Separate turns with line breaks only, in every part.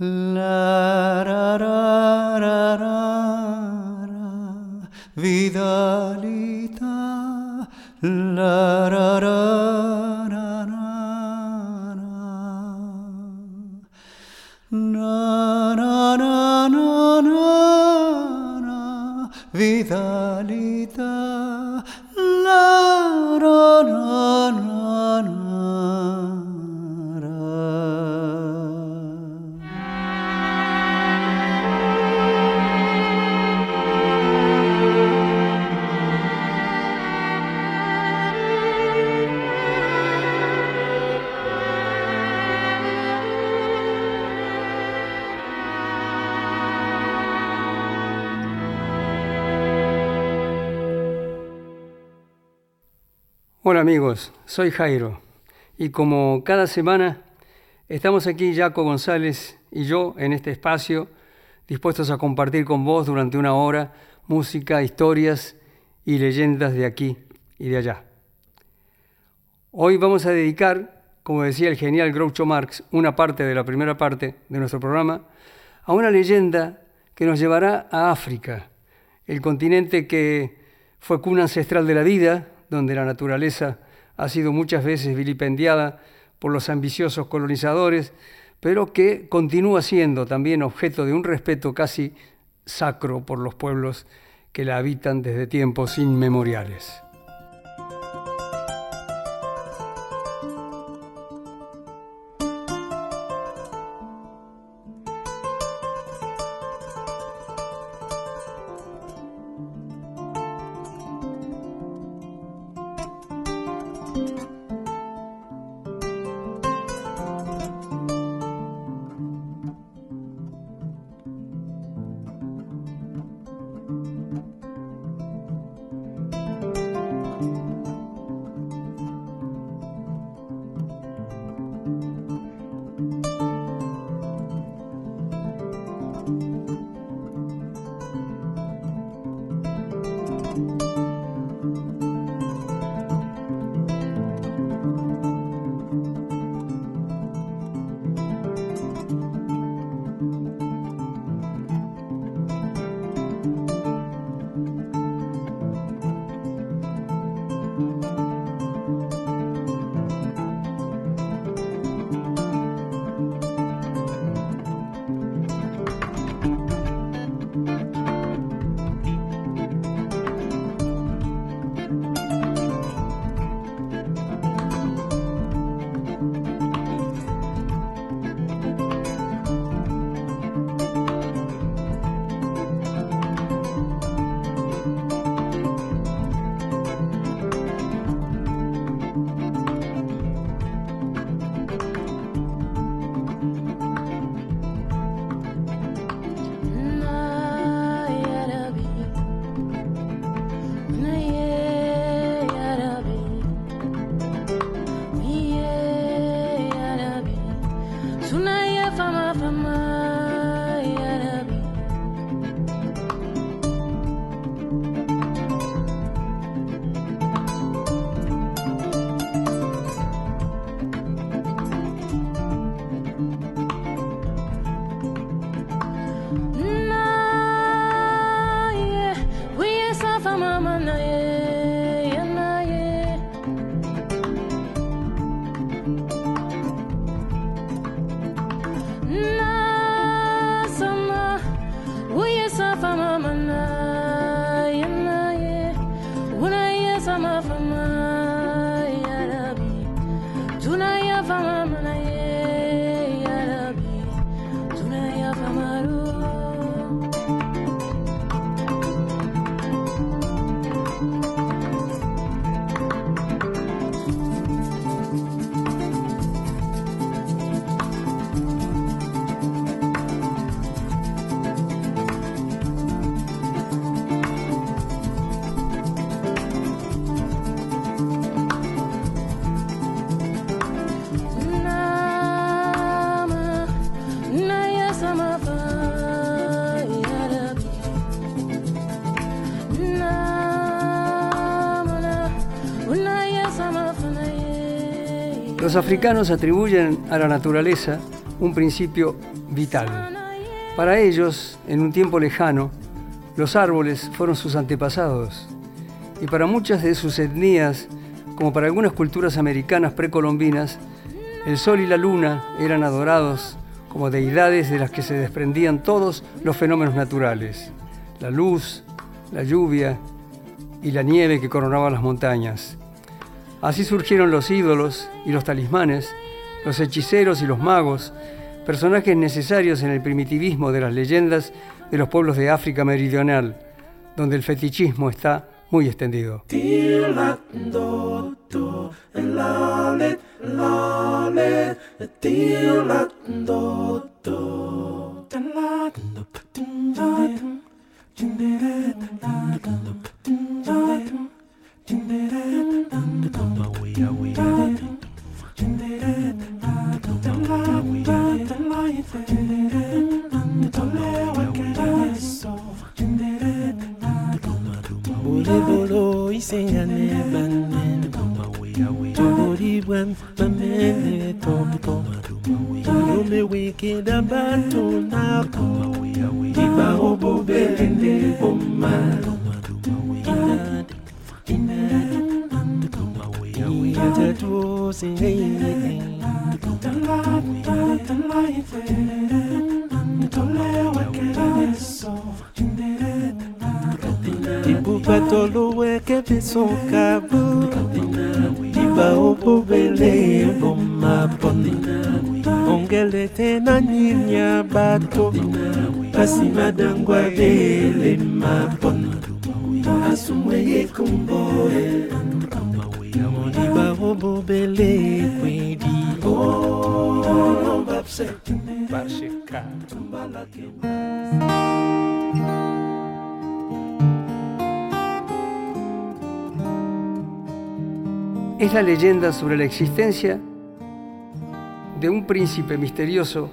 La,
amigos, soy Jairo y como cada semana estamos aquí Jaco González y yo en este espacio dispuestos a compartir con vos durante una hora música, historias y leyendas de aquí y de allá. Hoy vamos a dedicar, como decía el genial Groucho Marx, una parte de la primera parte de nuestro programa a una leyenda que nos llevará a África, el continente que fue cuna ancestral de la vida, donde la naturaleza ha sido muchas veces vilipendiada por los ambiciosos colonizadores, pero que continúa siendo también objeto de un respeto casi sacro por los pueblos que la habitan desde tiempos inmemoriales. Los africanos atribuyen a la naturaleza un principio vital. Para ellos, en un tiempo lejano, los árboles fueron sus antepasados. Y para muchas de sus etnias, como para algunas culturas americanas precolombinas, el sol y la luna eran adorados como deidades de las que se desprendían todos los fenómenos naturales, la luz, la lluvia y la nieve que coronaban las montañas. Así surgieron los ídolos y los talismanes, los hechiceros y los magos, personajes necesarios en el primitivismo de las leyendas de los pueblos de África Meridional, donde el fetichismo está muy extendido.
Iba obo belende bomma ibubatoluweke visukabu ibaupuvele bomaponi ongele tena nyinya bato basi madangwa vele maponi asumweye kumboe
Es la leyenda sobre la existencia de un príncipe misterioso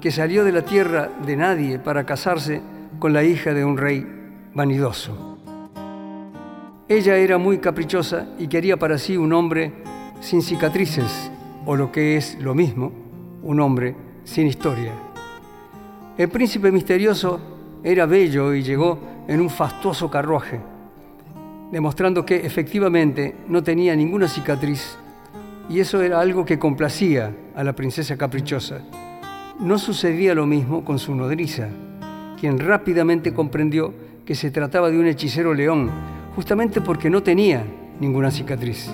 que salió de la tierra de nadie para casarse con la hija de un rey vanidoso. Ella era muy caprichosa y quería para sí un hombre sin cicatrices, o lo que es lo mismo, un hombre sin historia. El príncipe misterioso era bello y llegó en un fastuoso carruaje demostrando que efectivamente no tenía ninguna cicatriz y eso era algo que complacía a la princesa caprichosa. No sucedía lo mismo con su nodriza, quien rápidamente comprendió que se trataba de un hechicero león, justamente porque no tenía ninguna cicatriz.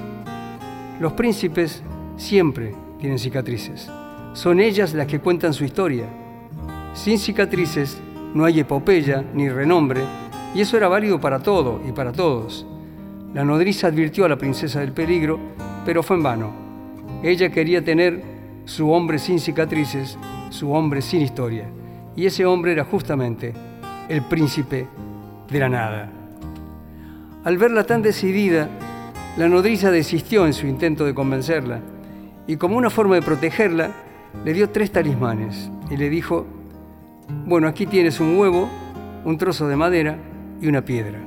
Los príncipes siempre tienen cicatrices. Son ellas las que cuentan su historia. Sin cicatrices no hay epopeya ni renombre, y eso era válido para todo y para todos. La nodriza advirtió a la princesa del peligro, pero fue en vano. Ella quería tener su hombre sin cicatrices, su hombre sin historia. Y ese hombre era justamente el príncipe de la nada. Al verla tan decidida, la nodriza desistió en su intento de convencerla y como una forma de protegerla, le dio tres talismanes y le dijo, bueno, aquí tienes un huevo, un trozo de madera y una piedra.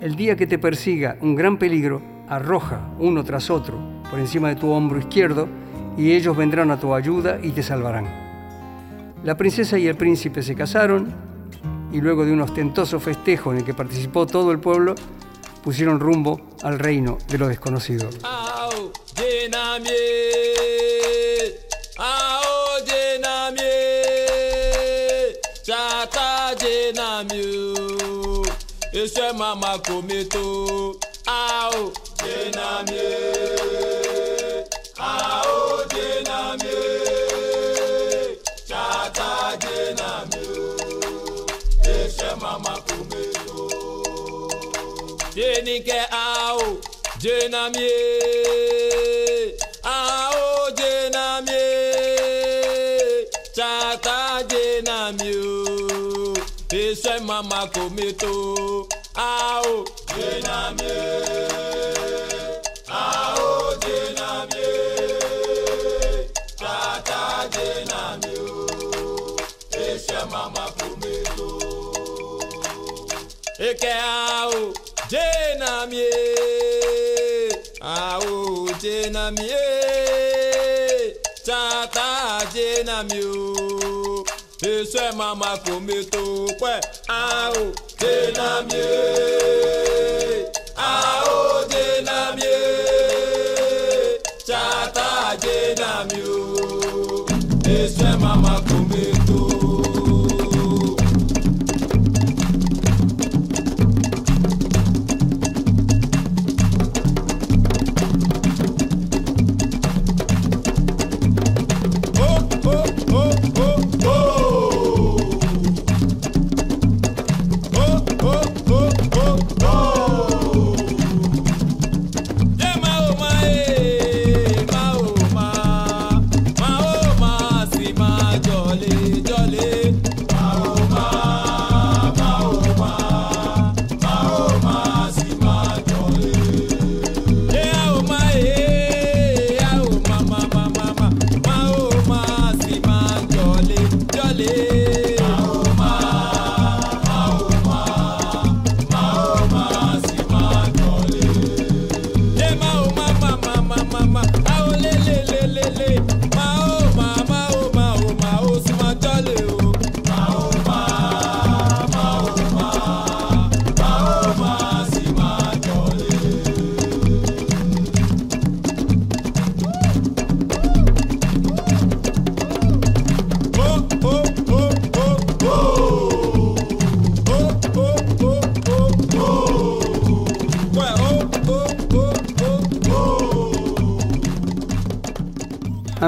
El día que te persiga un gran peligro, arroja uno tras otro por encima de tu hombro izquierdo y ellos vendrán a tu ayuda y te salvarán. La princesa y el príncipe se casaron y luego de un ostentoso festejo en el que participó todo el pueblo, pusieron rumbo al reino de lo desconocido.
iṣẹ́ màmá kò mẹ́tò a jenike ao jenamie. Ao jenamie. Chata jenamio isso é mama comito ao jenamie. Ao jenamie. Chata jenamio isso é mama comito e que ao jena mie awo jena mie tata jena mie o. Èso ẹ̀ máa ma kò mi tó pẹ́. Awo jena awo jena tata
jena.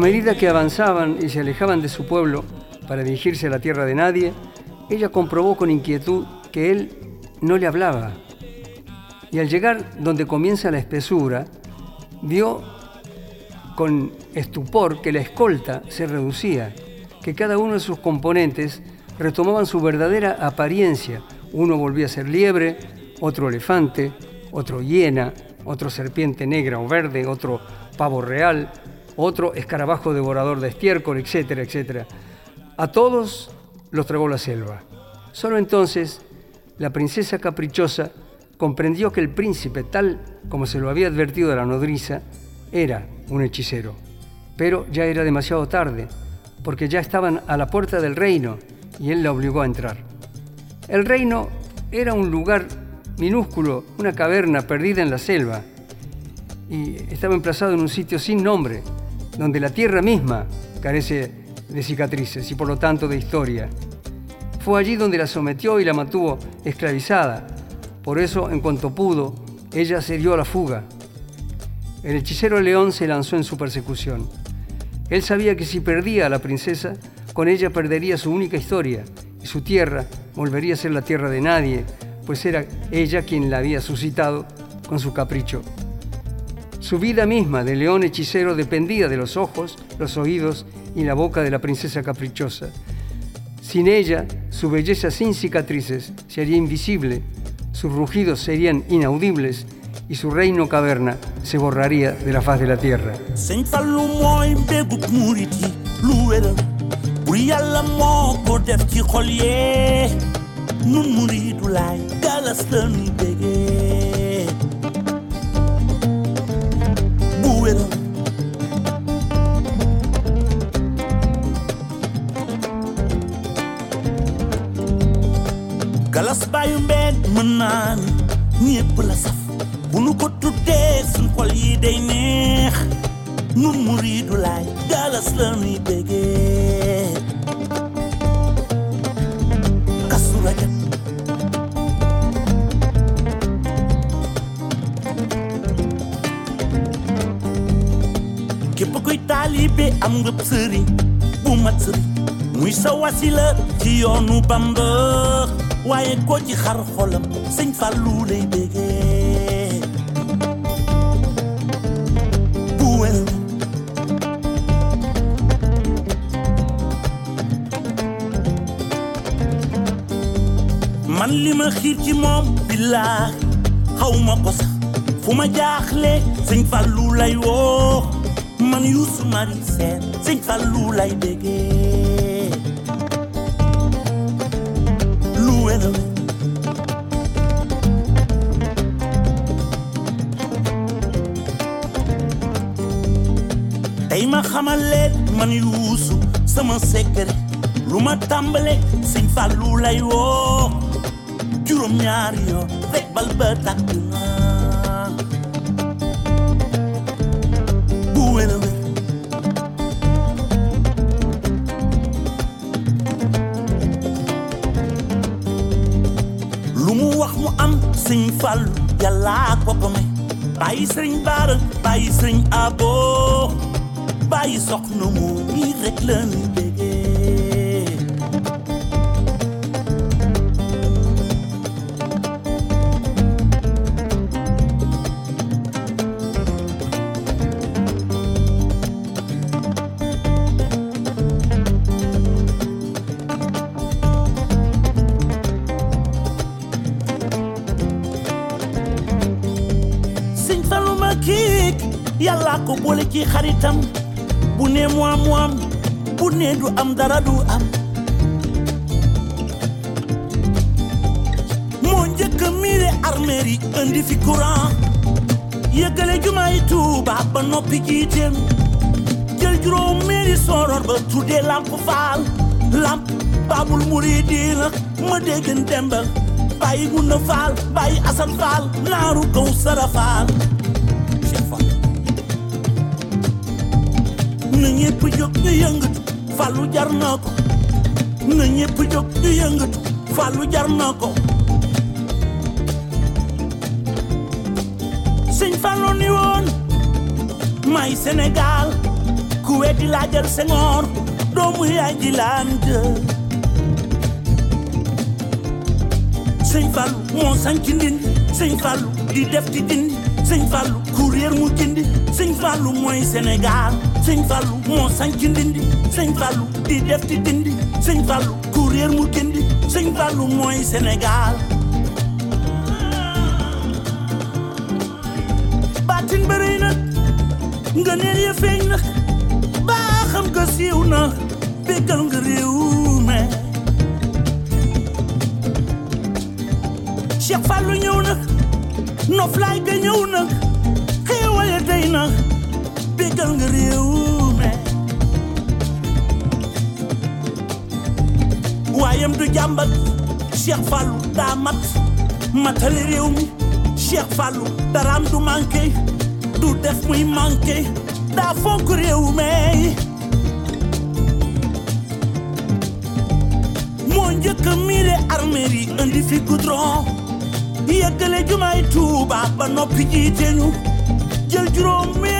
Medida que avanzaban y se alejaban de su pueblo para dirigirse a la tierra de nadie, ella comprobó con inquietud que él no le hablaba. Y al llegar donde comienza la espesura, vio con estupor que la escolta se reducía, que cada uno de sus componentes retomaban su verdadera apariencia. Uno volvía a ser liebre, otro elefante, otro hiena, otro serpiente negra o verde, otro pavo real, otro escarabajo devorador de estiércol, etcétera, etcétera. A todos los tragó la selva. Solo entonces la princesa caprichosa comprendió que el príncipe, tal como se lo había advertido a la nodriza, era un hechicero. Pero ya era demasiado tarde, porque ya estaban a la puerta del reino y él la obligó a entrar. El reino era un lugar minúsculo, una caverna perdida en la selva, y estaba emplazado en un sitio sin nombre, donde la tierra misma carece de cicatrices y por lo tanto de historia. Fue allí donde la sometió y la mantuvo esclavizada. Por eso, en cuanto pudo, ella se dio a la fuga. El hechicero león se lanzó en su persecución. Él sabía que si perdía a la princesa, con ella perdería su única historia y su tierra volvería a ser la tierra de nadie, pues era ella quien la había suscitado con su capricho. Su vida misma de león hechicero dependía de los ojos, los oídos y la boca de la princesa caprichosa. Sin ella, su belleza sin cicatrices sería invisible, sus rugidos serían inaudibles y su reino caverna se borraría de la faz de la tierra.
Galas bàyyu mbeen mën naa ni ñépp la saf. Bu nu ko tuddee suñ xol yi day neex. Nun muridu laay galas la nuy bégee. Am nga sëriñ bu mat sëriñ. Muy sa wasila ci yoonu waaye ko ci xar xolam sëñ Fallu lay bégee bu wér man li ma xiir ci moom billaahi xaw ma ko sax. Fu ma jaaxle sëñ lay woo. Man Youssou Mari Sène sëñ Fallu lay bégee xamal man Youssou sama secret. Lu ma tàmbale sëñ Fallu lay woo. Juróom ñaari yoo rek bal ba tàkk na. Bu wér lu mu wax mu am sëñ Fallu yàlla ak boppam bàyyi sëriñ Baara bàyyi sëriñ Abo bàyyi soxna mu ñii rek la ñu déggee yàlla ko ci xaritam bu ne mu am mu am bu ne du am dara du am. Moo njëkk a miire yi fi courant. Yëggale jumaay Tuuba ba noppi jiiteem. Jël juróom meeri ba lamp faal. Lamp baabul ma déggan dembal bàyyi gunda faal bàyyi asan faal naaru kaw sara na ñépp jóg ñu fàllu jar na ko. Na yëngatu fàllu jar sëñ Fallu ni woon may Sénégal ku weddi laajal Senghor doomu yaay ji jël sëñ Fallu moo sanc sëñ Fallu di def di dindi sëñ Fallu courrier mu gindi sëñ Fallu mooy Sénégal sëñ Fallu moo sanc ndindi sëñ Fallu di def di dindi sëñ Fallu courrier mu gindi sëñ Fallu mooy Sénégal. Baatin bëri na nga neel ya feeñ na. Baa xam nga siiw na réew me. Cheikh Fallou ñëw na noflaay ga ñëw na. Xéewale day na béggal nga réew me waayam du jàmbat Cheikh Fallou daa mat matali réew mi Cheikh Fallou daraam du manqué. Du def muy manqué. Daa fonk réew mi. Moo njëkk a miire armeer yi indi fi goudron. Yëggale jumaay Tuuba ba noppi jiite ñu jël juróom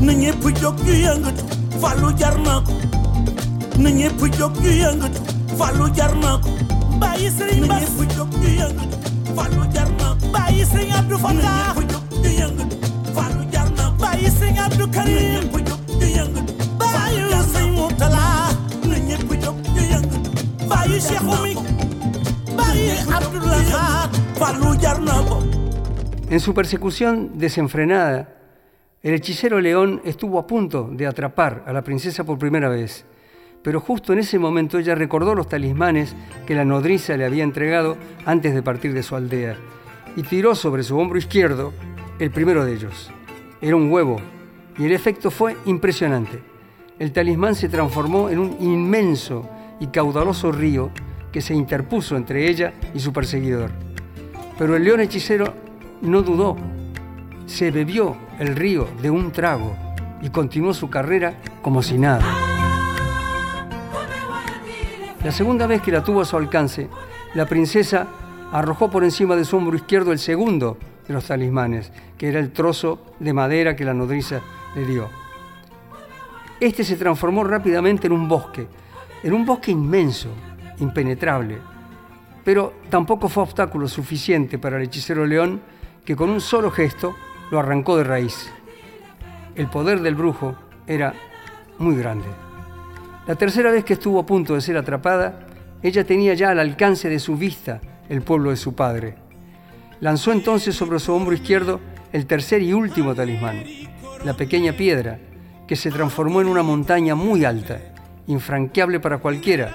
jóg ñu yëngatu jar ko na ñépp jóg ñu yëngatu Fallou jar na ko bàyyi sëriñ Bass na ñépp jóg ñu yëngatu Fallou jar na ko bàyyi sëriñ Abdou Fatah na ñépp jóg ñu yëngatu Fallou jar na ko bàyyi sëriñ Abdou Karim na ñépp jóg ñu yëngatu bàyyi sëriñ Mourtala na ñépp jóg ñu yëngatu bàyyi Cheikh Oumy bàyyi Abdoulaye Fallou jar na ko
En su persecución desenfrenada, el hechicero león estuvo a punto de atrapar a la princesa por primera vez, pero justo en ese momento ella recordó los talismanes que la nodriza le había entregado antes de partir de su aldea y tiró sobre su hombro izquierdo el primero de ellos. Era un huevo y el efecto fue impresionante. El talismán se transformó en un inmenso y caudaloso río que se interpuso entre ella y su perseguidor. Pero el león hechicero no dudó. Se bebió el río de un trago y continuó su carrera como si nada. La segunda vez que la tuvo a su alcance, la princesa arrojó por encima de su hombro izquierdo el segundo de los talismanes, que era el trozo de madera que la nodriza le dio. Este se transformó rápidamente en un bosque, en un bosque inmenso, impenetrable, pero tampoco fue obstáculo suficiente para el hechicero león que con un solo gesto lo arrancó de raíz. El poder del brujo era muy grande. La tercera vez que estuvo a punto de ser atrapada, ella tenía ya al alcance de su vista el pueblo de su padre. Lanzó entonces sobre su hombro izquierdo el tercer y último talismán, la pequeña piedra, que se transformó en una montaña muy alta, infranqueable para cualquiera,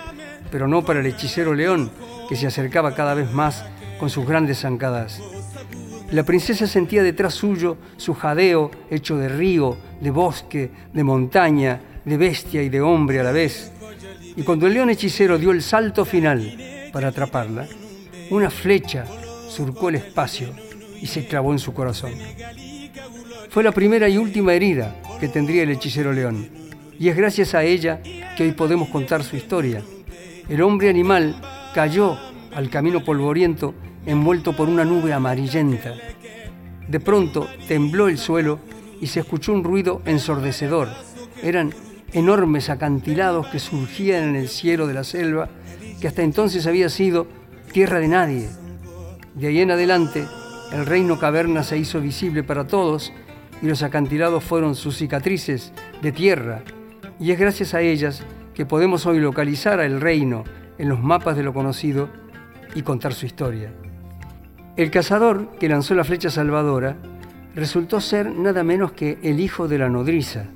pero no para el hechicero león, que se acercaba cada vez más con sus grandes zancadas. La princesa sentía detrás suyo su jadeo hecho de río, de bosque, de montaña, de bestia y de hombre a la vez. Y cuando el león hechicero dio el salto final para atraparla, una flecha surcó el espacio y se clavó en su corazón. Fue la primera y última herida que tendría el hechicero león, y es gracias a ella que hoy podemos contar su historia. El hombre animal cayó al camino polvoriento envuelto por una nube amarillenta. De pronto tembló el suelo y se escuchó un ruido ensordecedor. Eran enormes acantilados que surgían en el cielo de la selva, que hasta entonces había sido tierra de nadie. De ahí en adelante, el reino caverna se hizo visible para todos y los acantilados fueron sus cicatrices de tierra. Y es gracias a ellas que podemos hoy localizar al reino en los mapas de lo conocido y contar su historia. El cazador que lanzó la flecha salvadora resultó ser nada menos que el hijo de la nodriza,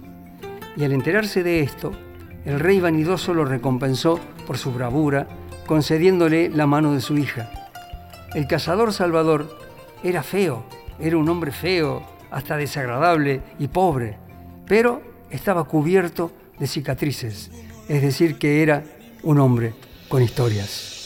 y al enterarse de esto, el rey vanidoso lo recompensó por su bravura, concediéndole la mano de su hija. El cazador salvador era feo, era un hombre feo, hasta desagradable y pobre, pero estaba cubierto de cicatrices, es decir, que era un hombre con historias.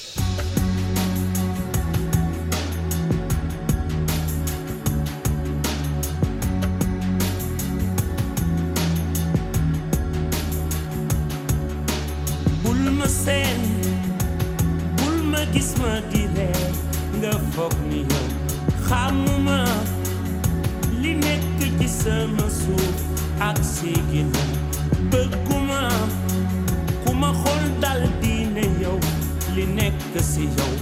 Ak si ginnaaw bëgguma dal yow li si yow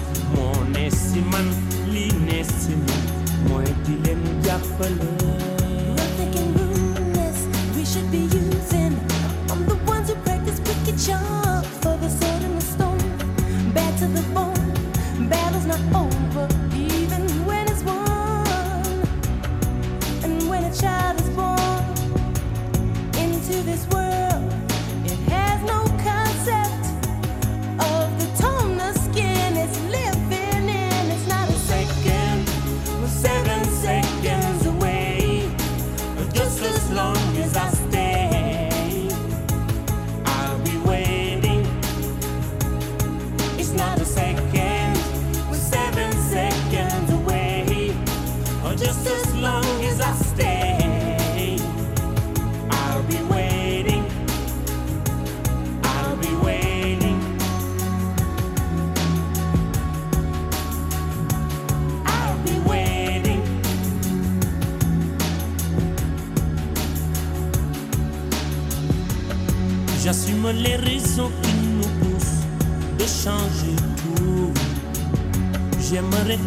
ne si man li ne si di jàppale
can. We should be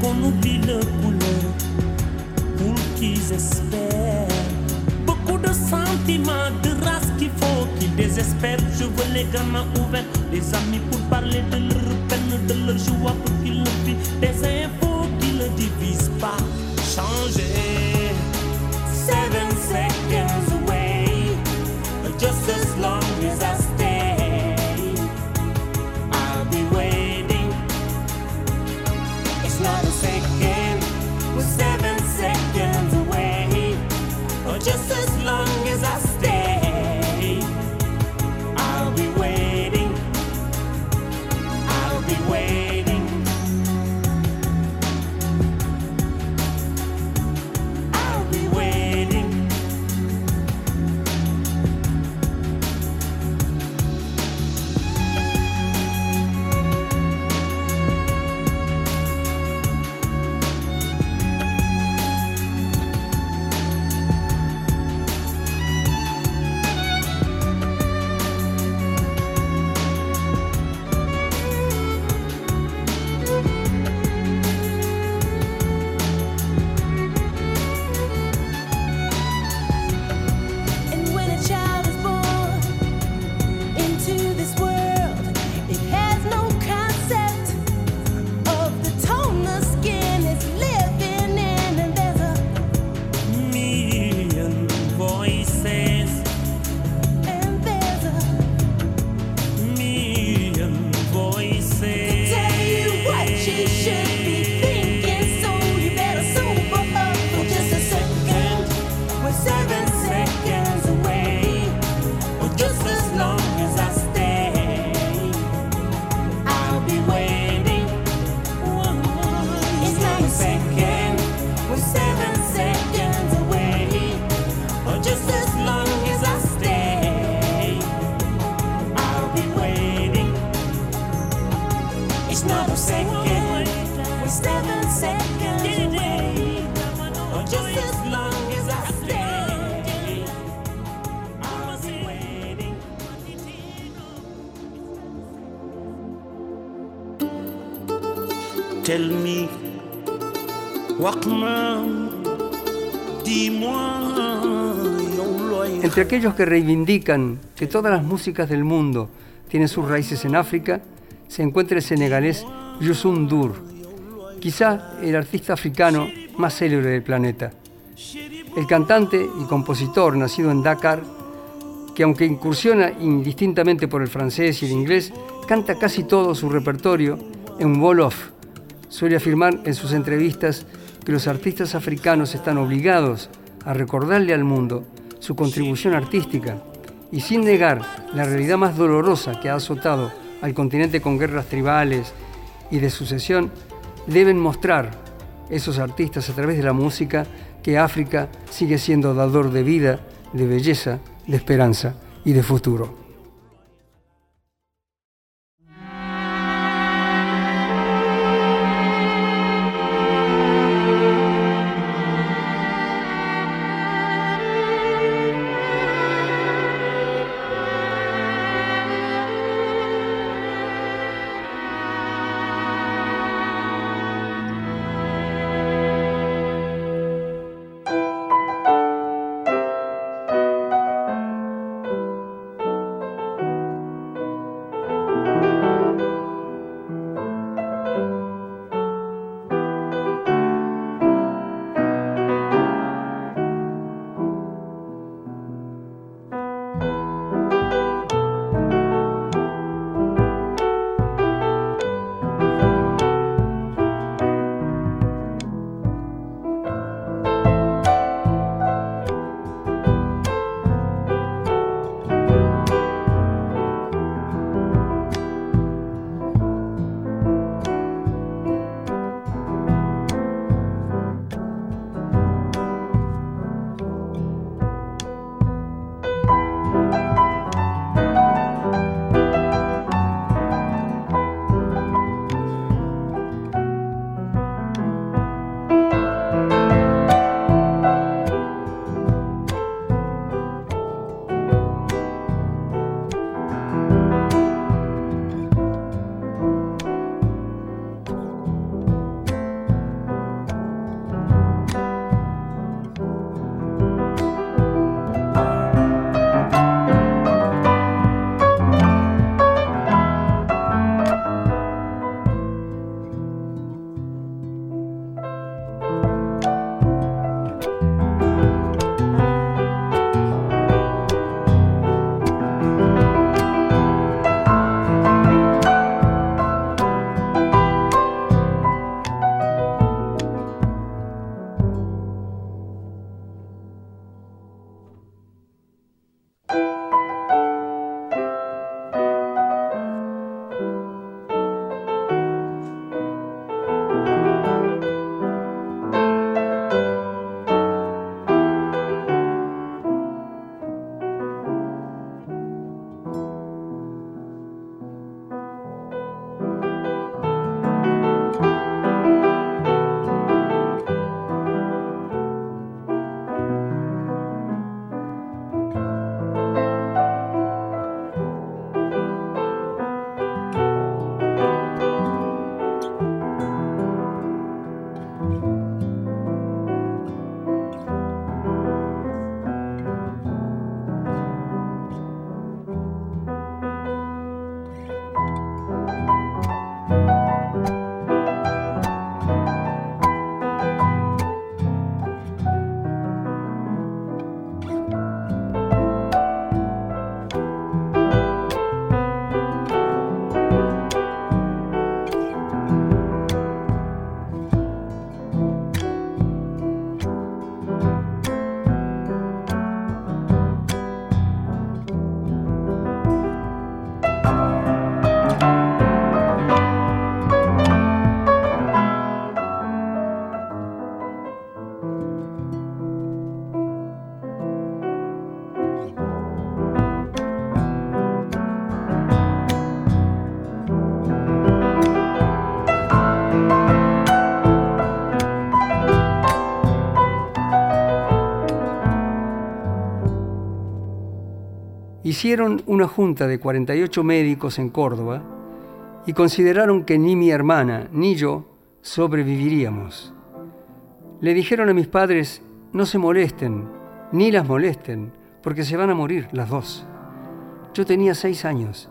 qu'on oublie le couleur pour qu'ils espèrent. Beaucoup de sentiments, de race qu'il faut qu'ils désespèrent. Je veux les gamins ouverts, des amis pour parler de leur peine, de leur joie pour qu'ils le vivent.
Entre aquellos que reivindican que todas las músicas del mundo tienen sus raíces en África, se encuentra el senegalés Youssou N'Dour, quizá el artista africano más célebre del planeta. El cantante y compositor nacido en Dakar, que aunque incursiona indistintamente por el francés y el inglés, canta casi todo su repertorio en Wolof. Suele afirmar en sus entrevistas que los artistas africanos están obligados a recordarle al mundo su contribución artística y sin negar la realidad más dolorosa que ha azotado al continente con guerras tribales y de sucesión, deben mostrar esos artistas a través de la música que África sigue siendo dador de vida, de belleza, de esperanza y de futuro. Hicieron una junta de 48 médicos en Córdoba y consideraron que ni mi hermana ni yo sobreviviríamos. Le dijeron a mis padres, no se molesten, ni las molesten, porque se van a morir las dos. Yo tenía seis años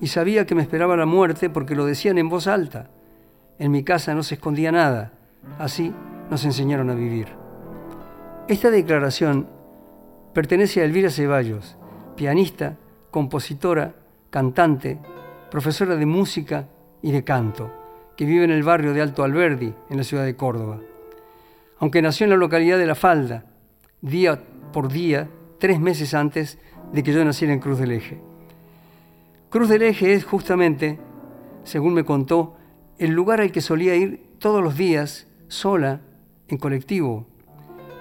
y sabía que me esperaba la muerte porque lo decían en voz alta. En mi casa no se escondía nada, así nos enseñaron a vivir. Esta declaración pertenece a Elvira Ceballos, pianista, compositora, cantante, profesora de música y de canto, que vive en el barrio de Alto Alberdi, en la ciudad de Córdoba. Aunque nació en la localidad de La Falda, día por día, tres meses antes de que yo naciera en Cruz del Eje. Cruz del Eje es justamente, según me contó, el lugar al que solía ir todos los días, sola, en colectivo.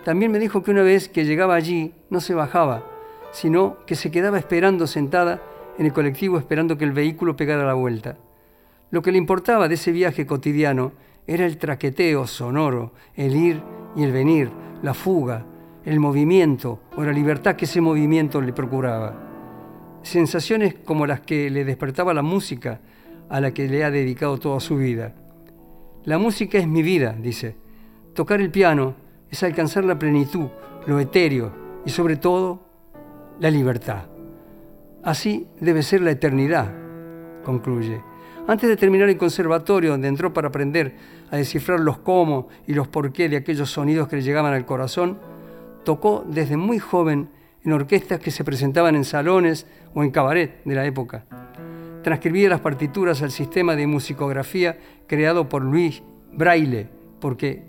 También me dijo que una vez que llegaba allí no se bajaba, sino que se quedaba esperando sentada en el colectivo esperando que el vehículo pegara la vuelta. Lo que le importaba de ese viaje cotidiano era el traqueteo sonoro, el ir y el venir, la fuga, el movimiento o la libertad que ese movimiento le procuraba. Sensaciones como las que le despertaba la música a la que le ha dedicado toda su vida. La música es mi vida, dice. Tocar el piano es alcanzar la plenitud, lo etéreo y sobre todo la libertad. Así debe ser la eternidad, concluye. Antes de terminar el conservatorio, donde entró para aprender a descifrar los cómo y los por qué de aquellos sonidos que le llegaban al corazón, tocó desde muy joven en orquestas que se presentaban en salones o en cabaret de la época. Transcribía las partituras al sistema de musicografía creado por Luis Braille, porque,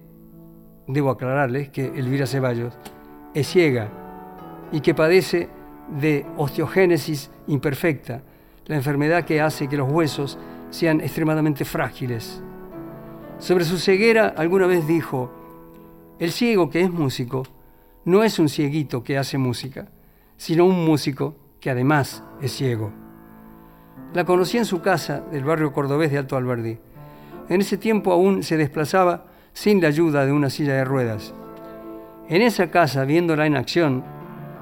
debo aclararles que Elvira Ceballos es ciega y que padece de osteogénesis imperfecta, la enfermedad que hace que los huesos sean extremadamente frágiles. Sobre su ceguera alguna vez dijo, el ciego que es músico no es un cieguito que hace música, sino un músico que además es ciego. La conocí en su casa del barrio cordobés de Alto Alberdi. En ese tiempo aún se desplazaba sin la ayuda de una silla de ruedas. En esa casa, viéndola en acción,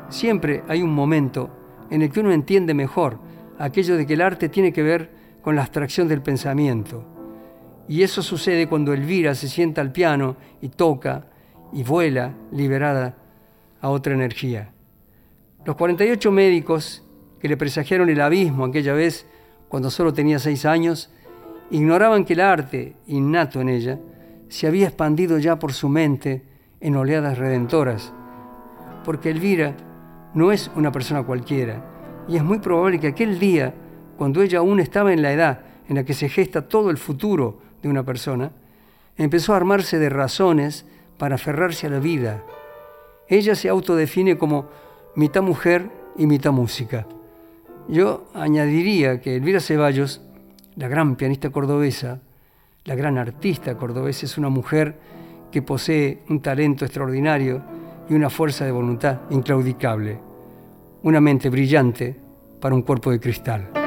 siempre hay un momento en el que uno entiende mejor aquello de que el arte tiene que ver con la abstracción del pensamiento. Y eso sucede cuando Elvira se sienta al piano y toca y vuela liberada a otra energía. Los 48 médicos que le presagiaron el abismo aquella vez, cuando solo tenía seis años, ignoraban que el arte, innato en ella, se había expandido ya por su mente en oleadas redentoras, porque Elvira no es una persona cualquiera, y es muy probable que aquel día, cuando ella aún estaba en la edad en la que se gesta todo el futuro de una persona, empezó a armarse de razones para aferrarse a la vida. Ella se autodefine como mitad mujer y mitad música. Yo añadiría que Elvira Ceballos, la gran pianista cordobesa, la gran artista cordobesa, es una mujer que posee un talento extraordinario y una fuerza de voluntad inclaudicable, una mente brillante para un cuerpo de cristal.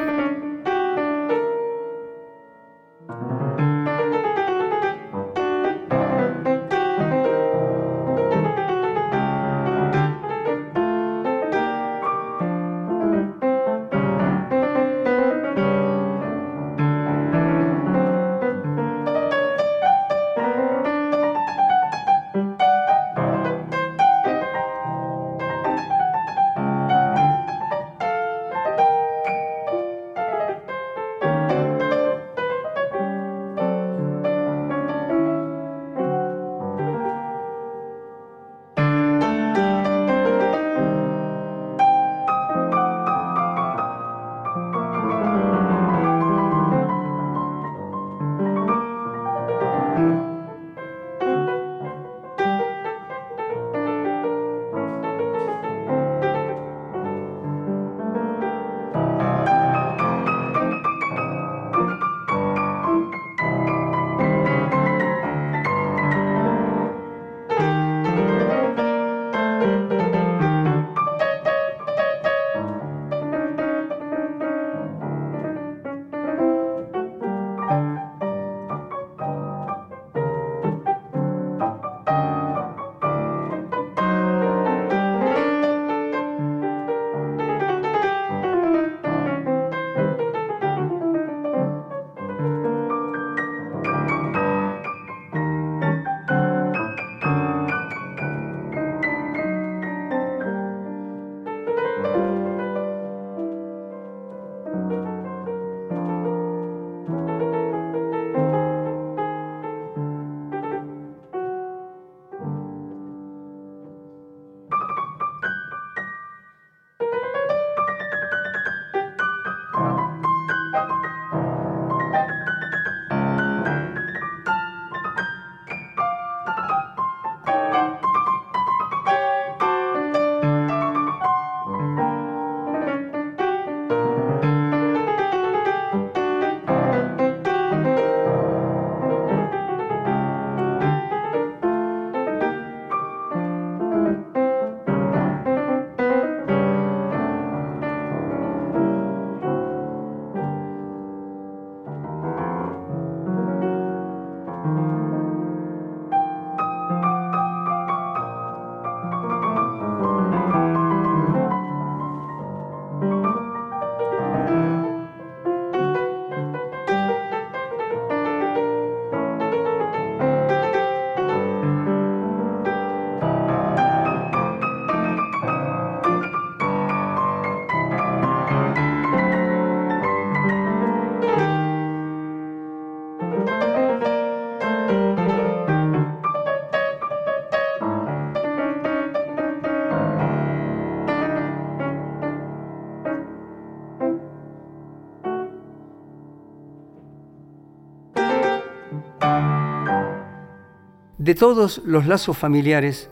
De todos los lazos familiares,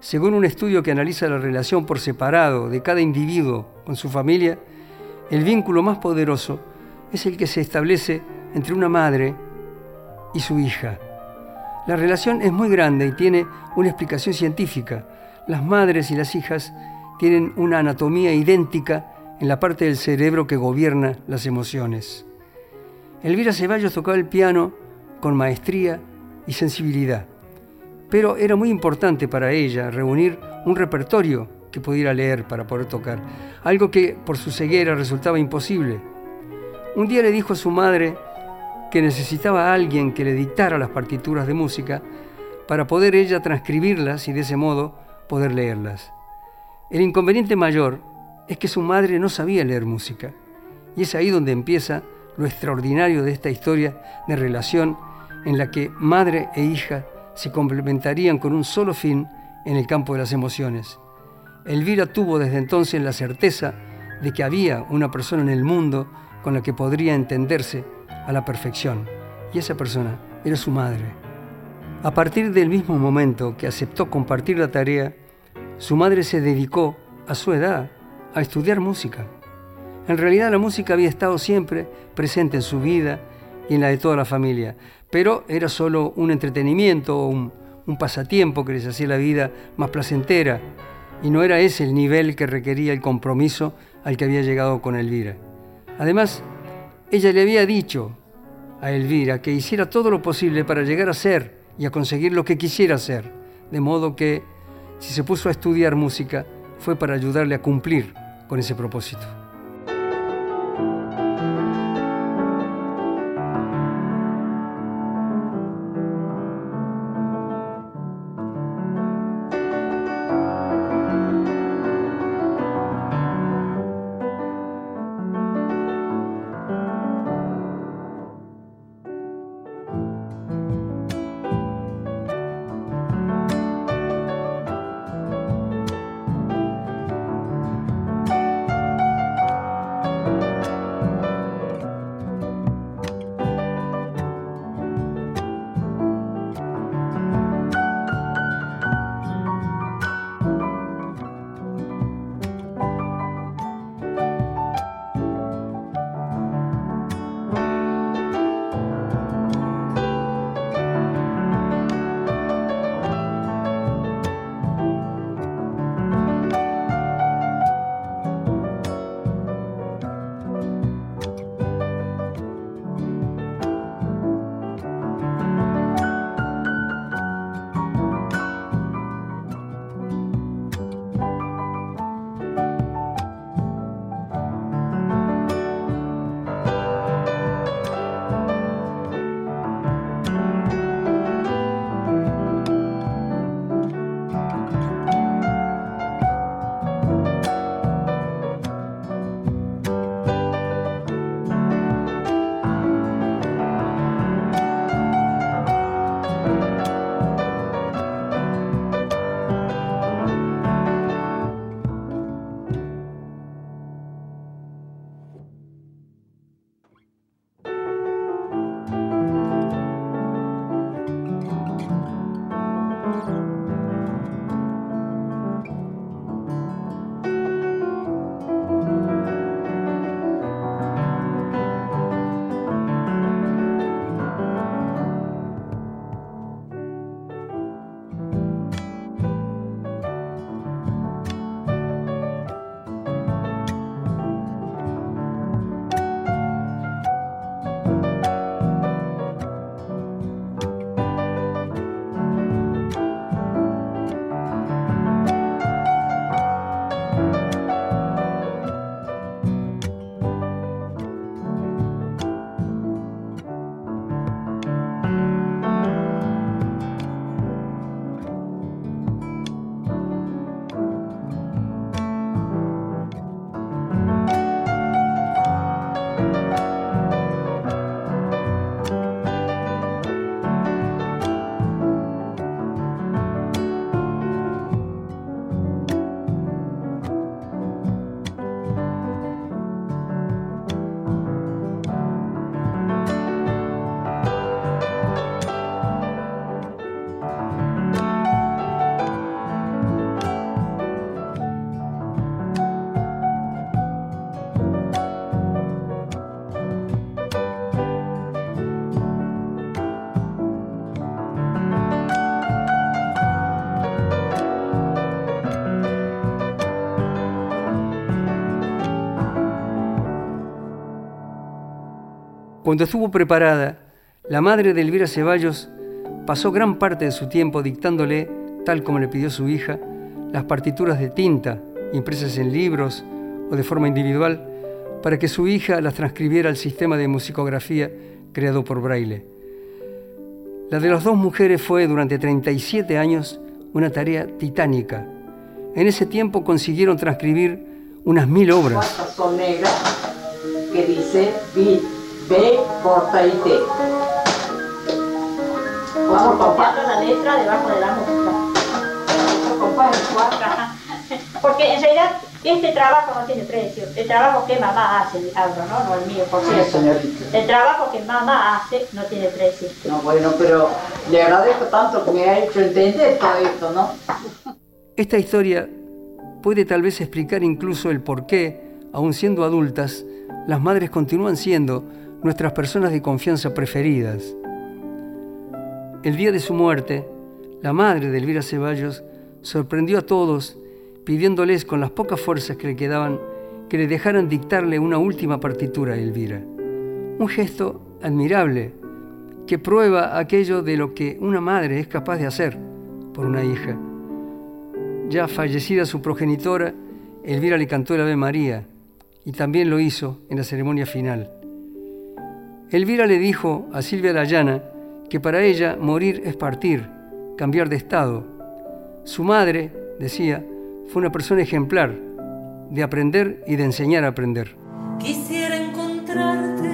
según un estudio que analiza la relación por separado de cada individuo con su familia, el vínculo más poderoso es el que se establece entre una madre y su hija. La relación es muy grande y tiene una explicación científica. Las madres y las hijas tienen una anatomía idéntica en la parte del cerebro que gobierna las emociones. Elvira Ceballos tocaba el piano con maestría y sensibilidad, pero era muy importante para ella reunir un repertorio que pudiera leer para poder tocar, algo que por su ceguera resultaba imposible. Un día le dijo a su madre que necesitaba a alguien que le dictara las partituras de música para poder ella transcribirlas y de ese modo poder leerlas. El inconveniente mayor es que su madre no sabía leer música, y es ahí donde empieza lo extraordinario de esta historia de relación en la que madre e hija se complementarían con un solo fin en el campo de las emociones. Elvira tuvo desde entonces la certeza de que había una persona en el mundo con la que podría entenderse a la perfección, y esa persona era su madre. A partir del mismo momento que aceptó compartir la tarea, su madre se dedicó, a su edad, a estudiar música. En realidad la música había estado siempre presente en su vida y en la de toda la familia, pero era solo un entretenimiento un, un pasatiempo que les hacía la vida más placentera, y no era ese el nivel que requería el compromiso al que había llegado con Elvira. Además, ella le había dicho a Elvira que hiciera todo lo posible para llegar a ser y a conseguir lo que quisiera ser, de modo que si se puso a estudiar música fue para ayudarle a cumplir con ese propósito. Cuando estuvo preparada, la madre de Elvira Ceballos pasó gran parte de su tiempo dictándole, tal como le pidió su hija, las partituras de tinta, impresas en libros o de forma individual, para que su hija las transcribiera al sistema de musicografía creado por Braille. La de las dos mujeres fue durante 37 años una tarea titánica. En ese tiempo consiguieron transcribir unas mil obras.
Son que dice B, corta y T.
Vamos copiando la letra debajo de la música. Porque en realidad este trabajo no tiene precio. El trabajo que mamá hace, hablo, ¿no? No el mío, por
Sí,
cierto.
señorita.
El trabajo que mamá hace no tiene precio.
No, bueno, pero le agradezco tanto que me ha hecho entender todo esto, ¿no?
Esta historia puede tal vez explicar incluso el por qué, aun siendo adultas, las madres continúan siendo nuestras personas de confianza preferidas. El día de su muerte, la madre de Elvira Ceballos sorprendió a todos pidiéndoles con las pocas fuerzas que le quedaban que le dejaran dictarle una última partitura a Elvira. Un gesto admirable que prueba aquello de lo que una madre es capaz de hacer por una hija. Ya fallecida su progenitora, Elvira le cantó el Ave María y también lo hizo en la ceremonia final. Elvira le dijo a Silvia Layana que para ella morir es partir, cambiar de estado. Su madre, decía, fue una persona ejemplar, de aprender y de enseñar a aprender.
Quisiera encontrarte,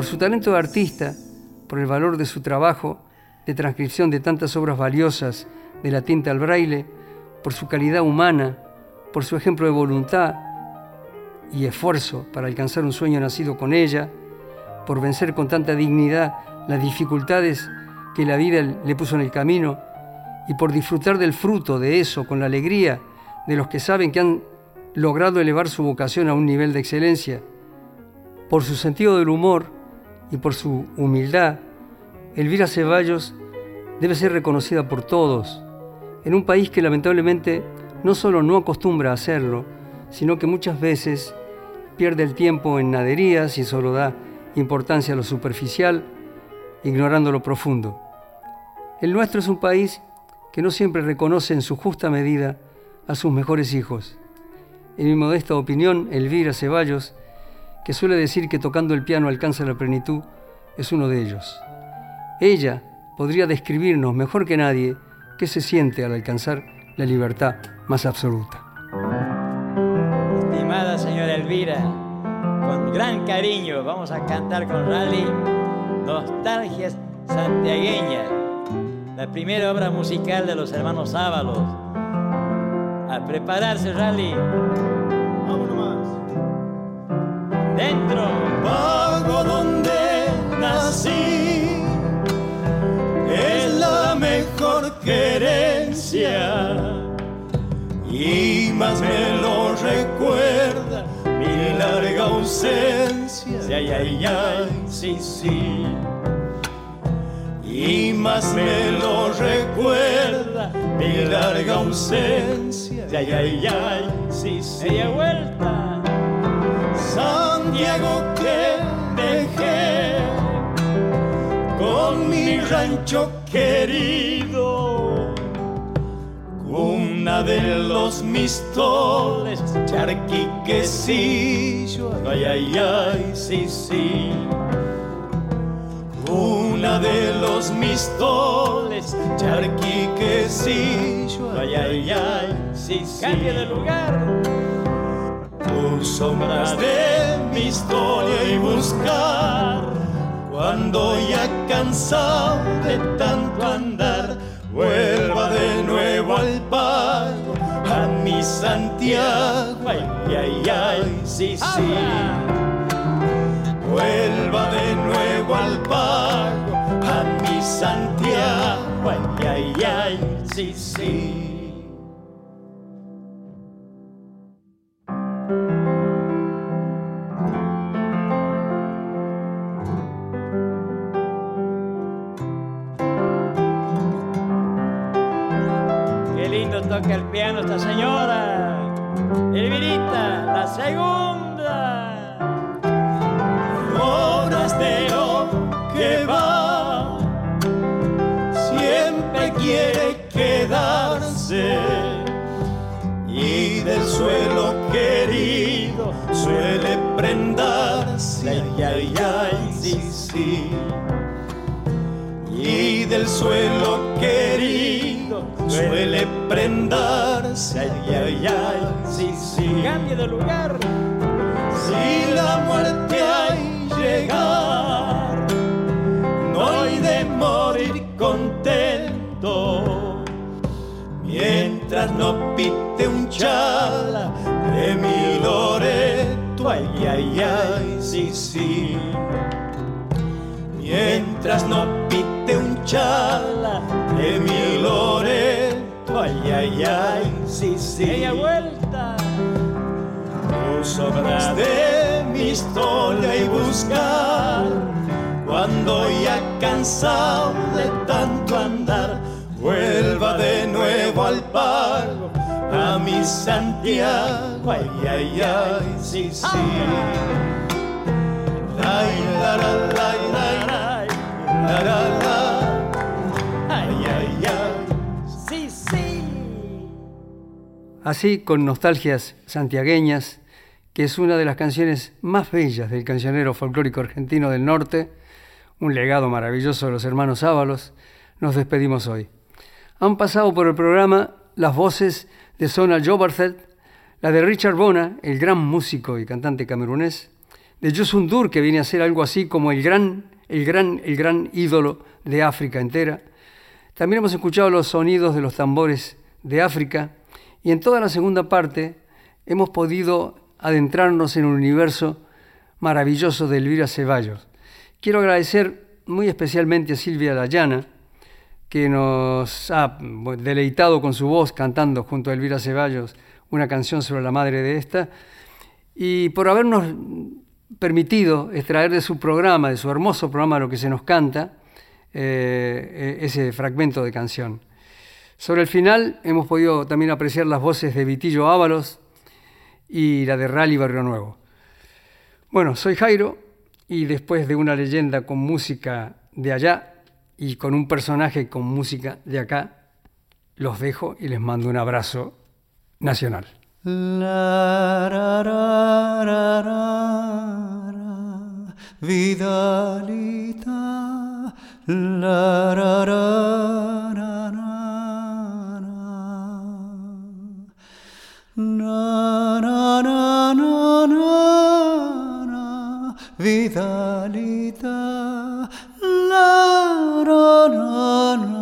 Por
su talento de artista, por el valor de su trabajo de transcripción de tantas obras valiosas de la tinta al braille, por su calidad humana, por su ejemplo de voluntad y esfuerzo para alcanzar un sueño nacido con ella, por vencer con tanta dignidad las dificultades que la vida le puso en el camino y por disfrutar del fruto de eso con la alegría de los que saben que han logrado elevar su vocación a un nivel de excelencia. Por su sentido del humor y por su humildad, Elvira Ceballos debe ser reconocida por todos, en un país que lamentablemente no solo no acostumbra a hacerlo, sino que muchas veces pierde el tiempo en naderías y solo da importancia a lo superficial, ignorando lo profundo. El nuestro es un país que no siempre reconoce en su justa medida a sus mejores hijos. En mi modesta opinión, Elvira Ceballos, que suele decir que tocando el piano alcanza la plenitud, es uno de ellos. Ella podría describirnos mejor que nadie qué se siente al alcanzar la libertad más absoluta.
Estimada señora Elvira, con gran cariño vamos a cantar con Rally Nostalgias Santiagueñas, la primera obra musical de los hermanos Ábalos. A prepararse, Rally. Dentro.
Pago donde nací es la mejor querencia y más me lo recuerda mi larga ausencia.
Sí, ay, ay, ay, sí, sí.
Y más me lo recuerda mi larga ausencia.
Ay, ay, ay, sí, sí. Media vuelta.
Santiago que dejé con mi rancho querido, cuna de los mistoles, charquiquecillo, ay, ay, ay, sí, sí. Una de los mistoles, charquiquecillo,
Ay, ay, ay, sí, sí. Cambie de lugar.
Tus sombras de mi historia y buscar cuando ya cansado de tanto andar vuelva de nuevo al pago a mi Santiago
Ay, ay, ay, sí, sí.
vuelva de nuevo al pago a mi Santiago
Ay, ay, ay, sí, sí. Toca el piano esta señora. Elvirita, la segunda.
forastero que va, siempre quiere quedarse y del suelo querido suele prendarse. Ay, ay, ay, sí, sí. Y del suelo querido suele prendarse. Ay, ay, ay, sí, sí.
Cambie de lugar.
Si la muerte hay llegar, no hay de morir contento. Mientras no pite un chala de mi Loreto, ay, ay, ay, sí, sí. Mientras no pite un chala de mi Loreto, ay, ay, ay, sí, sí.
Media vuelta.
Tus obras de mi historia y buscar cuando ya cansado de tanto andar vuelva de nuevo al pago a mi Santiago ay ay ay sí sí Ay, la, la, la, la, la, la, la, la.
Así, con nostalgias santiagueñas, que es una de las canciones más bellas del cancionero folclórico argentino del norte, un legado maravilloso de los hermanos Ábalos, nos despedimos hoy. Han pasado por el programa las voces de Sona Jobarthet, la de Richard Bona, el gran músico y cantante camerunés, de Yusun Dur, que viene a ser algo así como el gran, el gran, el gran ídolo de África entera. También hemos escuchado los sonidos de los tambores de África y en toda la segunda parte hemos podido adentrarnos en un universo maravilloso de Elvira Ceballos. Quiero agradecer muy especialmente a Silvia Dayana, que nos ha deleitado con su voz cantando junto a Elvira Ceballos una canción sobre la madre de esta, y por habernos permitido extraer de su programa, de su hermoso programa Lo que se nos canta, eh, ese fragmento de canción. Sobre el final hemos podido también apreciar las voces de Vitillo Ábalos y la de Rally Barrio Nuevo. Bueno, soy Jairo y después de una leyenda con música de allá y con un personaje con música de acá, los dejo y les mando un abrazo nacional.
Na, na, na, na, na, na, Vidalita, la, ra, ra, ra.